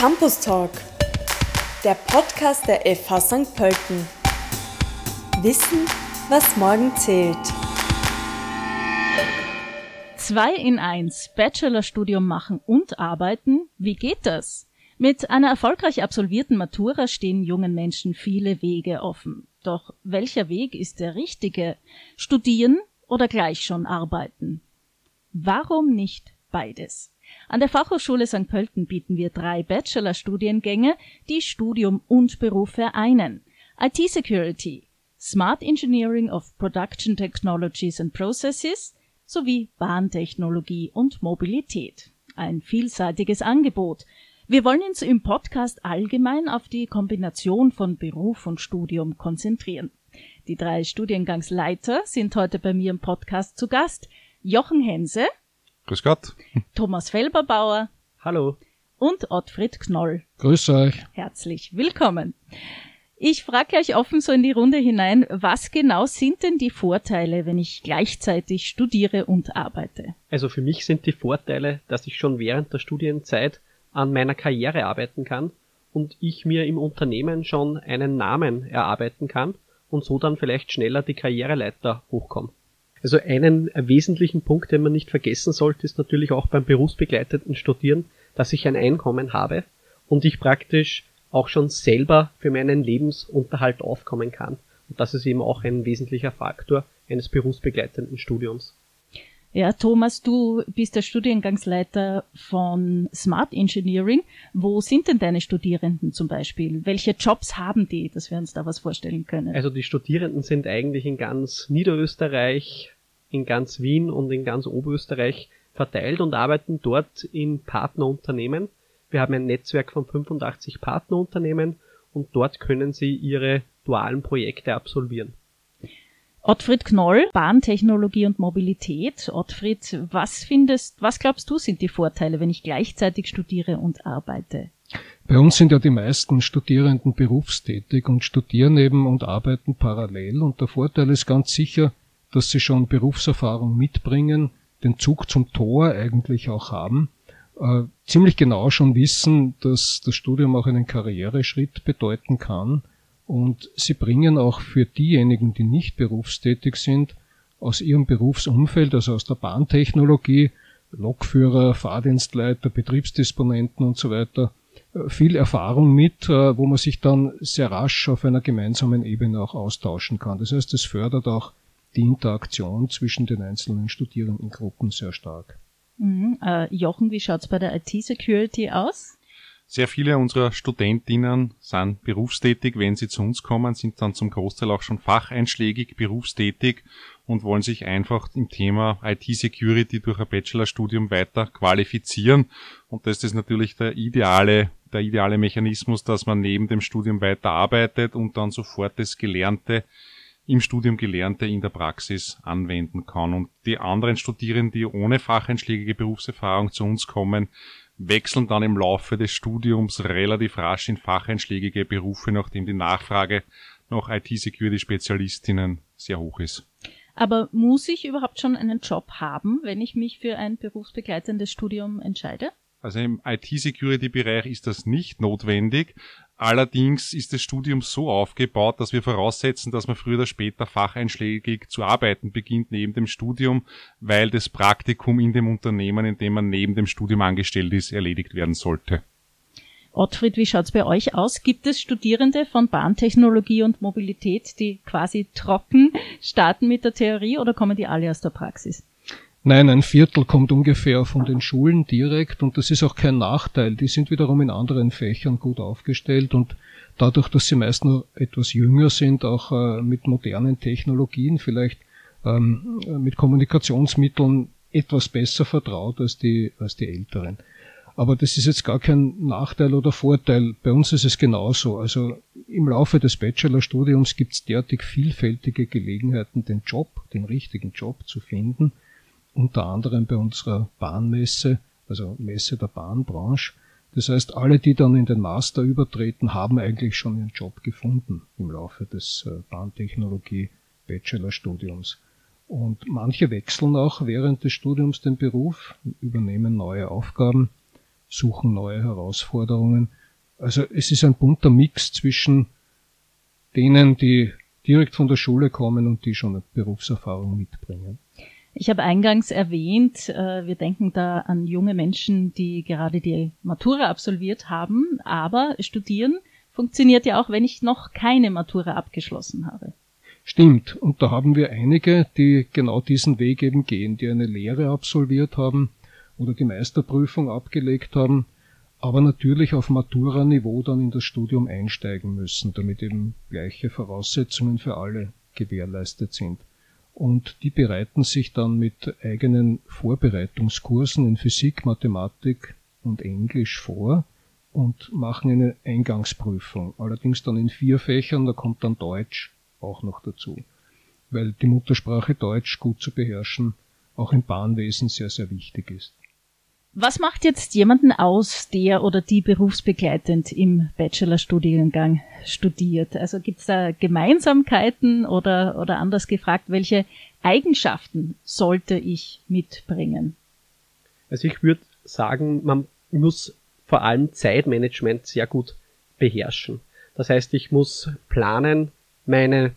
Campus Talk, der Podcast der FH St. Pölten. Wissen, was morgen zählt. 2 in 1 Bachelorstudium machen und arbeiten, wie geht das? Mit einer erfolgreich absolvierten Matura stehen jungen Menschen viele Wege offen. Doch welcher Weg ist der richtige? Studieren oder gleich schon arbeiten? Warum nicht beides? An der Fachhochschule St. Pölten bieten wir drei Bachelorstudiengänge, die Studium und Beruf vereinen. IT Security, Smart Engineering of Production Technologies and Processes sowie Bahntechnologie und Mobilität. Ein vielseitiges Angebot. Wir wollen uns im Podcast allgemein auf die Kombination von Beruf und Studium konzentrieren. Die drei Studiengangsleiter sind heute bei mir im Podcast zu Gast. Jochen Hense. Grüß Gott. Thomas Felberbauer. Hallo. Und Ottfried Knoll. Grüß euch. Herzlich willkommen. Ich frage euch offen so in die Runde hinein, was genau sind denn die Vorteile, wenn ich gleichzeitig studiere und arbeite? Also für mich sind die Vorteile, dass ich schon während der Studienzeit an meiner Karriere arbeiten kann und ich mir im Unternehmen schon einen Namen erarbeiten kann und so dann vielleicht schneller die Karriereleiter hochkomme. Also einen wesentlichen Punkt, den man nicht vergessen sollte, ist natürlich auch beim berufsbegleiteten Studieren, dass ich ein Einkommen habe und ich praktisch auch schon selber für meinen Lebensunterhalt aufkommen kann. Und das ist eben auch ein wesentlicher Faktor eines berufsbegleitenden Studiums. Ja, Thomas, du bist der Studiengangsleiter von Smart Engineering. Wo sind denn deine Studierenden zum Beispiel? Welche Jobs haben die, dass wir uns da was vorstellen können? Also die Studierenden sind eigentlich in ganz Niederösterreich, in ganz Wien und in ganz Oberösterreich verteilt und arbeiten dort in Partnerunternehmen. Wir haben ein Netzwerk von 85 Partnerunternehmen und dort können sie ihre dualen Projekte absolvieren. Ottfried Knoll, Bahntechnologie und Mobilität. Ottfried, was findest, was glaubst du sind die Vorteile, wenn ich gleichzeitig studiere und arbeite? Bei uns sind ja die meisten Studierenden berufstätig und studieren eben und arbeiten parallel und der Vorteil ist ganz sicher, dass sie schon Berufserfahrung mitbringen, den Zug zum Tor eigentlich auch haben, äh, ziemlich genau schon wissen, dass das Studium auch einen Karriereschritt bedeuten kann und sie bringen auch für diejenigen, die nicht berufstätig sind, aus ihrem Berufsumfeld, also aus der Bahntechnologie, Lokführer, Fahrdienstleiter, Betriebsdisponenten und so weiter, äh, viel Erfahrung mit, äh, wo man sich dann sehr rasch auf einer gemeinsamen Ebene auch austauschen kann. Das heißt, es fördert auch die Interaktion zwischen den einzelnen Studierendengruppen sehr stark. Mhm. Äh, Jochen, wie schaut's bei der IT-Security aus? Sehr viele unserer Studentinnen sind berufstätig. Wenn sie zu uns kommen, sind dann zum Großteil auch schon facheinschlägig berufstätig und wollen sich einfach im Thema IT-Security durch ein Bachelorstudium weiter qualifizieren. Und das ist natürlich der ideale, der ideale Mechanismus, dass man neben dem Studium weiter arbeitet und dann sofort das Gelernte im Studium Gelernte in der Praxis anwenden kann. Und die anderen Studierenden, die ohne facheinschlägige Berufserfahrung zu uns kommen, wechseln dann im Laufe des Studiums relativ rasch in facheinschlägige Berufe, nachdem die Nachfrage nach IT-Security-Spezialistinnen sehr hoch ist. Aber muss ich überhaupt schon einen Job haben, wenn ich mich für ein berufsbegleitendes Studium entscheide? Also im IT-Security-Bereich ist das nicht notwendig, Allerdings ist das Studium so aufgebaut, dass wir voraussetzen, dass man früher oder später facheinschlägig zu arbeiten beginnt neben dem Studium, weil das Praktikum in dem Unternehmen, in dem man neben dem Studium angestellt ist, erledigt werden sollte. Ottfried, wie schaut's bei euch aus? Gibt es Studierende von Bahntechnologie und Mobilität, die quasi trocken starten mit der Theorie oder kommen die alle aus der Praxis? Nein, ein Viertel kommt ungefähr von den Schulen direkt und das ist auch kein Nachteil. Die sind wiederum in anderen Fächern gut aufgestellt und dadurch, dass sie meist nur etwas jünger sind, auch äh, mit modernen Technologien, vielleicht ähm, mit Kommunikationsmitteln etwas besser vertraut als die, als die Älteren. Aber das ist jetzt gar kein Nachteil oder Vorteil. Bei uns ist es genauso. Also im Laufe des Bachelorstudiums gibt es derartig vielfältige Gelegenheiten, den Job, den richtigen Job zu finden unter anderem bei unserer Bahnmesse, also Messe der Bahnbranche. Das heißt, alle, die dann in den Master übertreten, haben eigentlich schon ihren Job gefunden im Laufe des äh, Bahntechnologie Bachelorstudiums. Und manche wechseln auch während des Studiums den Beruf, übernehmen neue Aufgaben. suchen neue Herausforderungen. Also es ist ein bunter Mix zwischen denen, die direkt von der Schule kommen und die schon eine Berufserfahrung mitbringen. Ich habe eingangs erwähnt, äh, wir denken da an junge Menschen, die gerade die Matura absolviert haben, aber studieren funktioniert ja auch, wenn ich noch keine Matura abgeschlossen habe. Stimmt, und da haben wir einige, die genau diesen Weg eben gehen, die eine Lehre absolviert haben oder die Meisterprüfung abgelegt haben, aber natürlich auf Matura-Niveau dann in das Studium einsteigen müssen, damit eben gleiche Voraussetzungen für alle gewährleistet sind. Und die bereiten sich dann mit eigenen Vorbereitungskursen in Physik, Mathematik und Englisch vor und machen eine Eingangsprüfung. Allerdings dann in vier Fächern, da kommt dann Deutsch auch noch dazu. Weil die Muttersprache Deutsch gut zu beherrschen auch im Bahnwesen sehr, sehr wichtig ist. Was macht jetzt jemanden aus, der oder die berufsbegleitend im Bachelorstudiengang studiert? Also gibt es da Gemeinsamkeiten oder, oder anders gefragt, welche Eigenschaften sollte ich mitbringen? Also ich würde sagen, man muss vor allem Zeitmanagement sehr gut beherrschen. Das heißt, ich muss planen, mein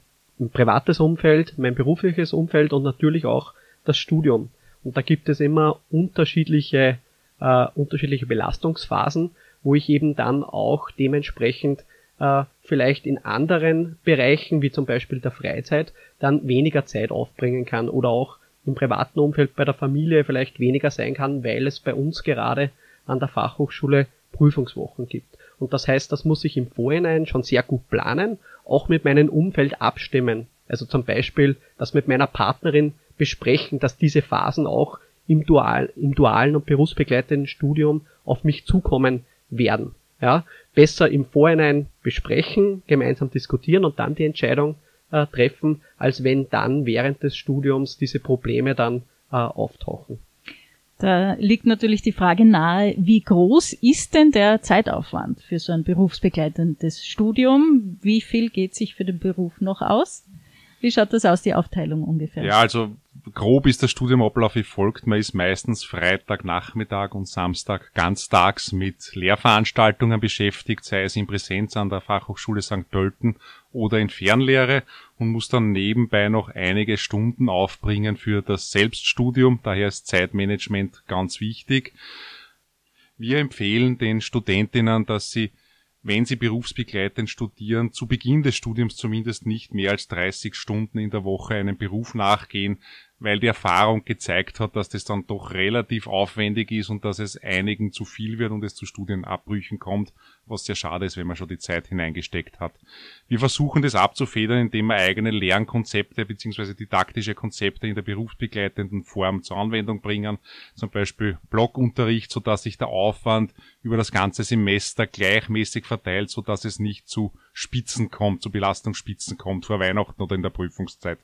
privates Umfeld, mein berufliches Umfeld und natürlich auch das Studium. Und da gibt es immer unterschiedliche, äh, unterschiedliche Belastungsphasen, wo ich eben dann auch dementsprechend äh, vielleicht in anderen Bereichen, wie zum Beispiel der Freizeit, dann weniger Zeit aufbringen kann oder auch im privaten Umfeld bei der Familie vielleicht weniger sein kann, weil es bei uns gerade an der Fachhochschule Prüfungswochen gibt. Und das heißt, das muss ich im Vorhinein schon sehr gut planen, auch mit meinem Umfeld abstimmen. Also zum Beispiel das mit meiner Partnerin besprechen, dass diese Phasen auch im, Dual, im dualen und berufsbegleitenden Studium auf mich zukommen werden. Ja, besser im Vorhinein besprechen, gemeinsam diskutieren und dann die Entscheidung äh, treffen, als wenn dann während des Studiums diese Probleme dann äh, auftauchen. Da liegt natürlich die Frage nahe, wie groß ist denn der Zeitaufwand für so ein berufsbegleitendes Studium? Wie viel geht sich für den Beruf noch aus? Wie schaut das aus, die Aufteilung ungefähr? Ja, also grob ist der Studiumablauf wie folgt. Man ist meistens Freitag Nachmittag und Samstag ganztags mit Lehrveranstaltungen beschäftigt, sei es in Präsenz an der Fachhochschule St. Pölten oder in Fernlehre und muss dann nebenbei noch einige Stunden aufbringen für das Selbststudium. Daher ist Zeitmanagement ganz wichtig. Wir empfehlen den Studentinnen, dass sie wenn sie berufsbegleitend studieren, zu Beginn des Studiums zumindest nicht mehr als 30 Stunden in der Woche einem Beruf nachgehen, weil die Erfahrung gezeigt hat, dass das dann doch relativ aufwendig ist und dass es einigen zu viel wird und es zu Studienabbrüchen kommt, was sehr schade ist, wenn man schon die Zeit hineingesteckt hat. Wir versuchen das abzufedern, indem wir eigene Lernkonzepte bzw. didaktische Konzepte in der berufsbegleitenden Form zur Anwendung bringen, zum Beispiel Blockunterricht, sodass sich der Aufwand über das ganze Semester gleichmäßig verteilt, sodass es nicht zu Spitzen kommt, zu Belastungsspitzen kommt vor Weihnachten oder in der Prüfungszeit.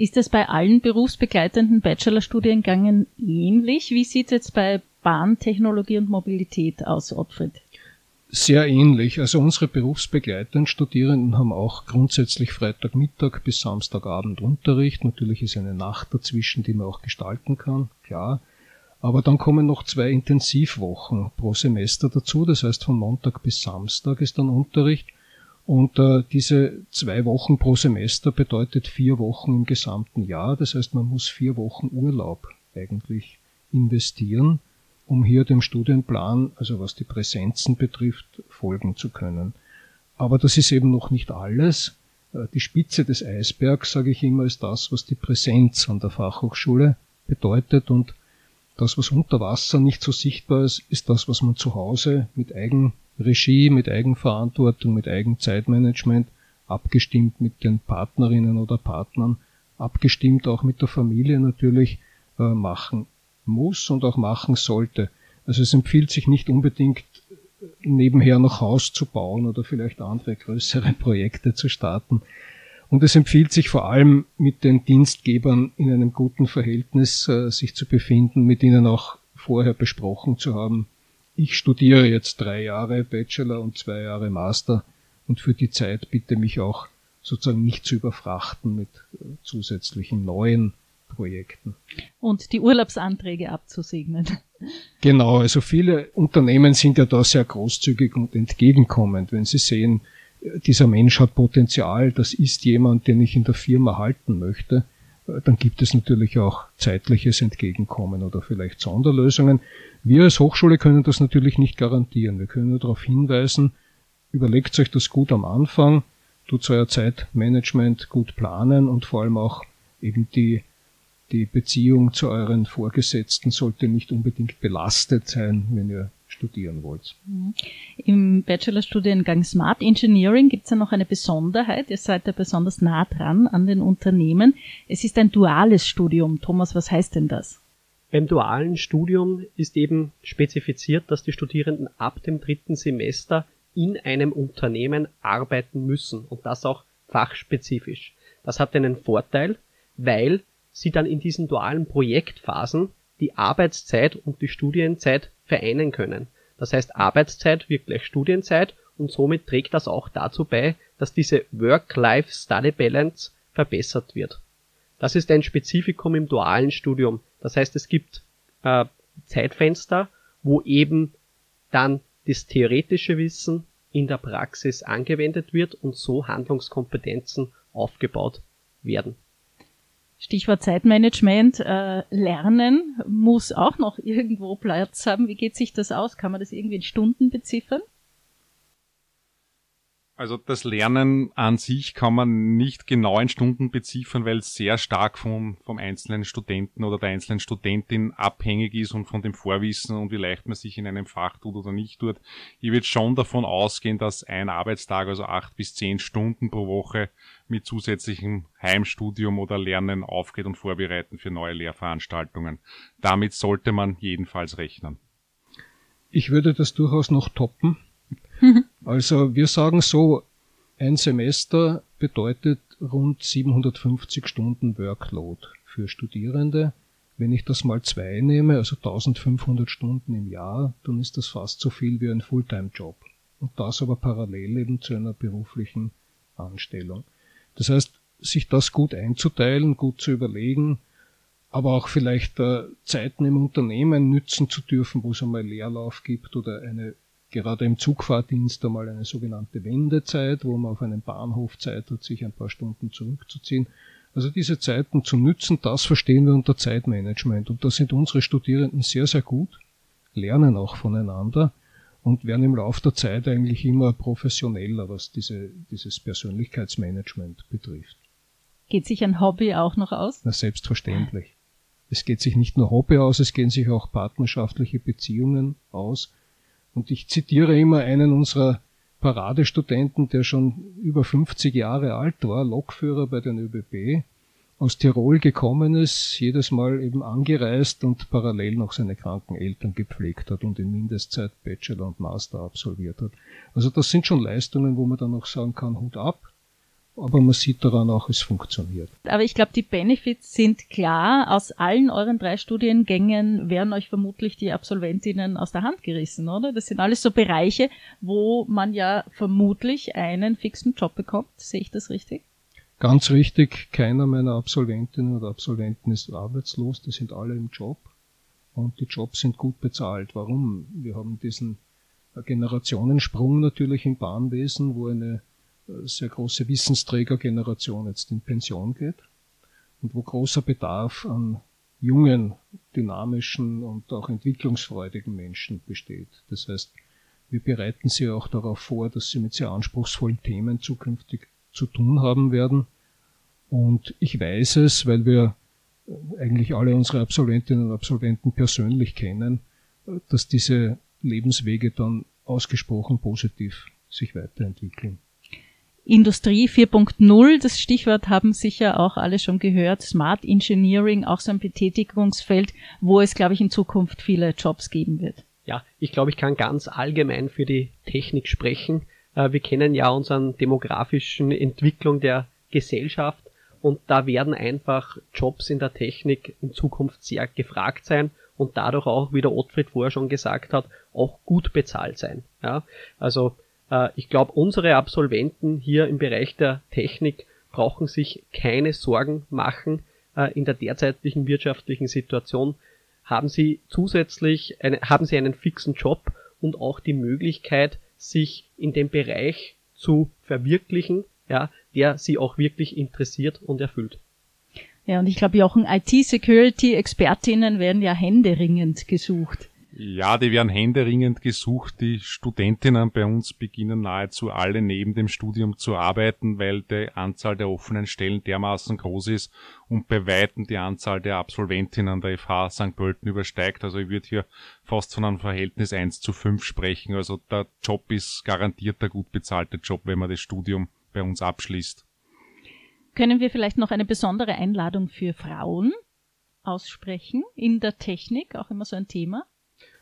Ist das bei allen berufsbegleitenden Bachelorstudiengängen ähnlich? Wie sieht es jetzt bei Bahntechnologie und Mobilität aus, Ottfried? Sehr ähnlich. Also unsere berufsbegleitenden Studierenden haben auch grundsätzlich Freitagmittag bis Samstagabend Unterricht. Natürlich ist eine Nacht dazwischen, die man auch gestalten kann, klar. Aber dann kommen noch zwei Intensivwochen pro Semester dazu. Das heißt, von Montag bis Samstag ist dann Unterricht. Und äh, diese zwei Wochen pro Semester bedeutet vier Wochen im gesamten Jahr. Das heißt, man muss vier Wochen Urlaub eigentlich investieren, um hier dem Studienplan, also was die Präsenzen betrifft, folgen zu können. Aber das ist eben noch nicht alles. Äh, die Spitze des Eisbergs, sage ich immer, ist das, was die Präsenz an der Fachhochschule bedeutet. Und das, was unter Wasser nicht so sichtbar ist, ist das, was man zu Hause mit Eigen Regie, mit Eigenverantwortung, mit Eigenzeitmanagement, abgestimmt mit den Partnerinnen oder Partnern, abgestimmt auch mit der Familie natürlich äh, machen muss und auch machen sollte. Also es empfiehlt sich nicht unbedingt nebenher noch Haus zu bauen oder vielleicht andere größere Projekte zu starten. Und es empfiehlt sich vor allem mit den Dienstgebern in einem guten Verhältnis äh, sich zu befinden, mit ihnen auch vorher besprochen zu haben, ich studiere jetzt drei Jahre Bachelor und zwei Jahre Master und für die Zeit bitte mich auch sozusagen nicht zu überfrachten mit äh, zusätzlichen neuen Projekten. Und die Urlaubsanträge abzusegnen. Genau, also viele Unternehmen sind ja da sehr großzügig und entgegenkommend, wenn sie sehen, dieser Mensch hat Potenzial, das ist jemand, den ich in der Firma halten möchte, dann gibt es natürlich auch zeitliches Entgegenkommen oder vielleicht Sonderlösungen. Wir als Hochschule können das natürlich nicht garantieren. Wir können nur darauf hinweisen, überlegt euch das gut am Anfang, tut euer Zeitmanagement gut planen und vor allem auch eben die, die Beziehung zu euren Vorgesetzten sollte nicht unbedingt belastet sein, wenn ihr studieren wollt. Mhm. Im Bachelorstudiengang Smart Engineering gibt es ja noch eine Besonderheit. Ihr seid ja besonders nah dran an den Unternehmen. Es ist ein duales Studium. Thomas, was heißt denn das? Beim dualen Studium ist eben spezifiziert, dass die Studierenden ab dem dritten Semester in einem Unternehmen arbeiten müssen und das auch fachspezifisch. Das hat einen Vorteil, weil sie dann in diesen dualen Projektphasen die Arbeitszeit und die Studienzeit vereinen können. Das heißt, Arbeitszeit wird gleich Studienzeit und somit trägt das auch dazu bei, dass diese Work-Life-Study-Balance verbessert wird. Das ist ein Spezifikum im dualen Studium. Das heißt, es gibt äh, Zeitfenster, wo eben dann das theoretische Wissen in der Praxis angewendet wird und so Handlungskompetenzen aufgebaut werden. Stichwort Zeitmanagement, äh, Lernen muss auch noch irgendwo Platz haben. Wie geht sich das aus? Kann man das irgendwie in Stunden beziffern? Also das Lernen an sich kann man nicht genau in Stunden beziffern, weil es sehr stark vom, vom einzelnen Studenten oder der einzelnen Studentin abhängig ist und von dem Vorwissen und wie leicht man sich in einem Fach tut oder nicht tut. Ich würde schon davon ausgehen, dass ein Arbeitstag, also acht bis zehn Stunden pro Woche mit zusätzlichem Heimstudium oder Lernen aufgeht und vorbereiten für neue Lehrveranstaltungen. Damit sollte man jedenfalls rechnen. Ich würde das durchaus noch toppen. Also wir sagen so, ein Semester bedeutet rund 750 Stunden Workload für Studierende. Wenn ich das mal zwei nehme, also 1500 Stunden im Jahr, dann ist das fast so viel wie ein Fulltime-Job. Und das aber parallel eben zu einer beruflichen Anstellung. Das heißt, sich das gut einzuteilen, gut zu überlegen, aber auch vielleicht äh, Zeiten im Unternehmen nützen zu dürfen, wo es einmal Leerlauf gibt oder eine gerade im Zugfahrdienst einmal eine sogenannte Wendezeit, wo man auf einem Bahnhof Zeit hat, sich ein paar Stunden zurückzuziehen. Also diese Zeiten zu nützen, das verstehen wir unter Zeitmanagement. Und da sind unsere Studierenden sehr, sehr gut, lernen auch voneinander und werden im Laufe der Zeit eigentlich immer professioneller, was diese, dieses Persönlichkeitsmanagement betrifft. Geht sich ein Hobby auch noch aus? Na, selbstverständlich. Es geht sich nicht nur Hobby aus, es gehen sich auch partnerschaftliche Beziehungen aus. Und ich zitiere immer einen unserer Paradestudenten, der schon über 50 Jahre alt war, Lokführer bei den ÖBB, aus Tirol gekommen ist, jedes Mal eben angereist und parallel noch seine kranken Eltern gepflegt hat und in Mindestzeit Bachelor und Master absolviert hat. Also das sind schon Leistungen, wo man dann auch sagen kann, Hut ab aber man sieht daran auch, es funktioniert. Aber ich glaube, die Benefits sind klar. Aus allen euren drei Studiengängen werden euch vermutlich die Absolventinnen aus der Hand gerissen, oder? Das sind alles so Bereiche, wo man ja vermutlich einen fixen Job bekommt. Sehe ich das richtig? Ganz richtig. Keiner meiner Absolventinnen oder Absolventen ist arbeitslos. Die sind alle im Job. Und die Jobs sind gut bezahlt. Warum? Wir haben diesen Generationensprung natürlich im Bahnwesen, wo eine sehr große Wissensträgergeneration jetzt in Pension geht und wo großer Bedarf an jungen, dynamischen und auch entwicklungsfreudigen Menschen besteht. Das heißt, wir bereiten sie auch darauf vor, dass sie mit sehr anspruchsvollen Themen zukünftig zu tun haben werden. Und ich weiß es, weil wir eigentlich alle unsere Absolventinnen und Absolventen persönlich kennen, dass diese Lebenswege dann ausgesprochen positiv sich weiterentwickeln. Industrie 4.0, das Stichwort haben sicher auch alle schon gehört, Smart Engineering, auch so ein Betätigungsfeld, wo es, glaube ich, in Zukunft viele Jobs geben wird. Ja, ich glaube, ich kann ganz allgemein für die Technik sprechen. Äh, wir kennen ja unseren demografischen Entwicklung der Gesellschaft und da werden einfach Jobs in der Technik in Zukunft sehr gefragt sein und dadurch auch, wie der Ottfried vorher schon gesagt hat, auch gut bezahlt sein. Ja, also ich glaube, unsere Absolventen hier im Bereich der Technik brauchen sich keine Sorgen machen. Äh, in der derzeitigen wirtschaftlichen Situation haben Sie zusätzlich eine, haben Sie einen fixen Job und auch die Möglichkeit, sich in dem Bereich zu verwirklichen, ja, der Sie auch wirklich interessiert und erfüllt. Ja, und ich glaube, Jochen, IT-Security-Expertinnen werden ja händeringend gesucht. Ja, die werden händeringend gesucht. Die Studentinnen bei uns beginnen nahezu alle neben dem Studium zu arbeiten, weil die Anzahl der offenen Stellen dermaßen groß ist und bei Weitem die Anzahl der Absolventinnen der FH St. Pölten übersteigt. Also ich würde hier fast von einem Verhältnis 1 zu 5 sprechen. Also der Job ist garantiert der gut bezahlte Job, wenn man das Studium bei uns abschließt. Können wir vielleicht noch eine besondere Einladung für Frauen aussprechen in der Technik, auch immer so ein Thema?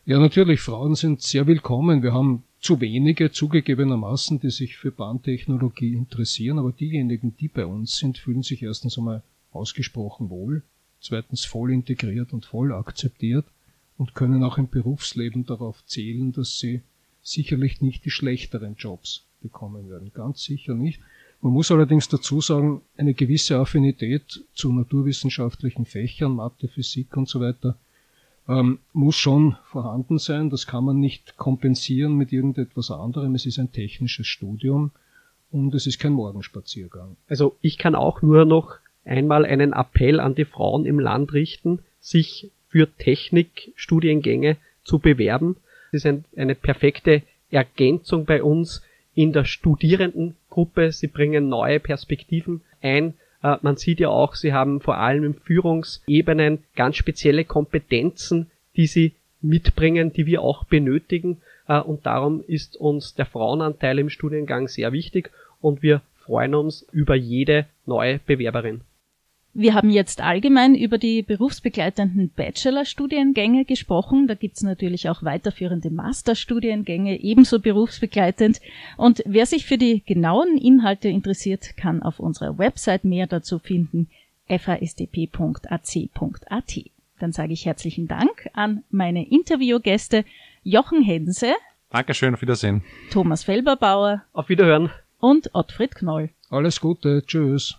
Ja, natürlich, Frauen sind sehr willkommen. Wir haben zu wenige zugegebenermaßen, die sich für Bahntechnologie interessieren, aber diejenigen, die bei uns sind, fühlen sich erstens einmal ausgesprochen wohl, zweitens voll integriert und voll akzeptiert und können auch im Berufsleben darauf zählen, dass sie sicherlich nicht die schlechteren Jobs bekommen werden. Ganz sicher nicht. Man muss allerdings dazu sagen, eine gewisse Affinität zu naturwissenschaftlichen Fächern, Mathe, Physik und so weiter ähm, muss schon vorhanden sein. Das kann man nicht kompensieren mit irgendetwas anderem. Es ist ein technisches Studium und es ist kein Morgenspaziergang. Also ich kann auch nur noch einmal einen Appell an die Frauen im Land richten, sich für Technikstudiengänge zu bewerben. Das ist ein, eine perfekte Ergänzung bei uns in der Studierendengruppe. Sie bringen neue Perspektiven ein man sieht ja auch, sie haben vor allem in Führungsebenen ganz spezielle Kompetenzen, die sie mitbringen, die wir auch benötigen. Äh, und darum ist uns der Frauenanteil im Studiengang sehr wichtig und wir freuen uns über jede neue Bewerberin. Wir haben jetzt allgemein über die berufsbegleitenden Bachelorstudiengänge gesprochen. Da gibt's natürlich auch weiterführende Masterstudiengänge, ebenso berufsbegleitend. Und wer sich für die genauen Inhalte interessiert, kann auf unserer Website mehr dazu finden, fasdp.ac.at. Dann sage ich herzlichen Dank an meine Interviewgäste Jochen Hense. Dankeschön, auf Wiedersehen. Thomas Felberbauer. Auf Wiederhören. Und Ottfried Knoll. Alles Gute, tschüss.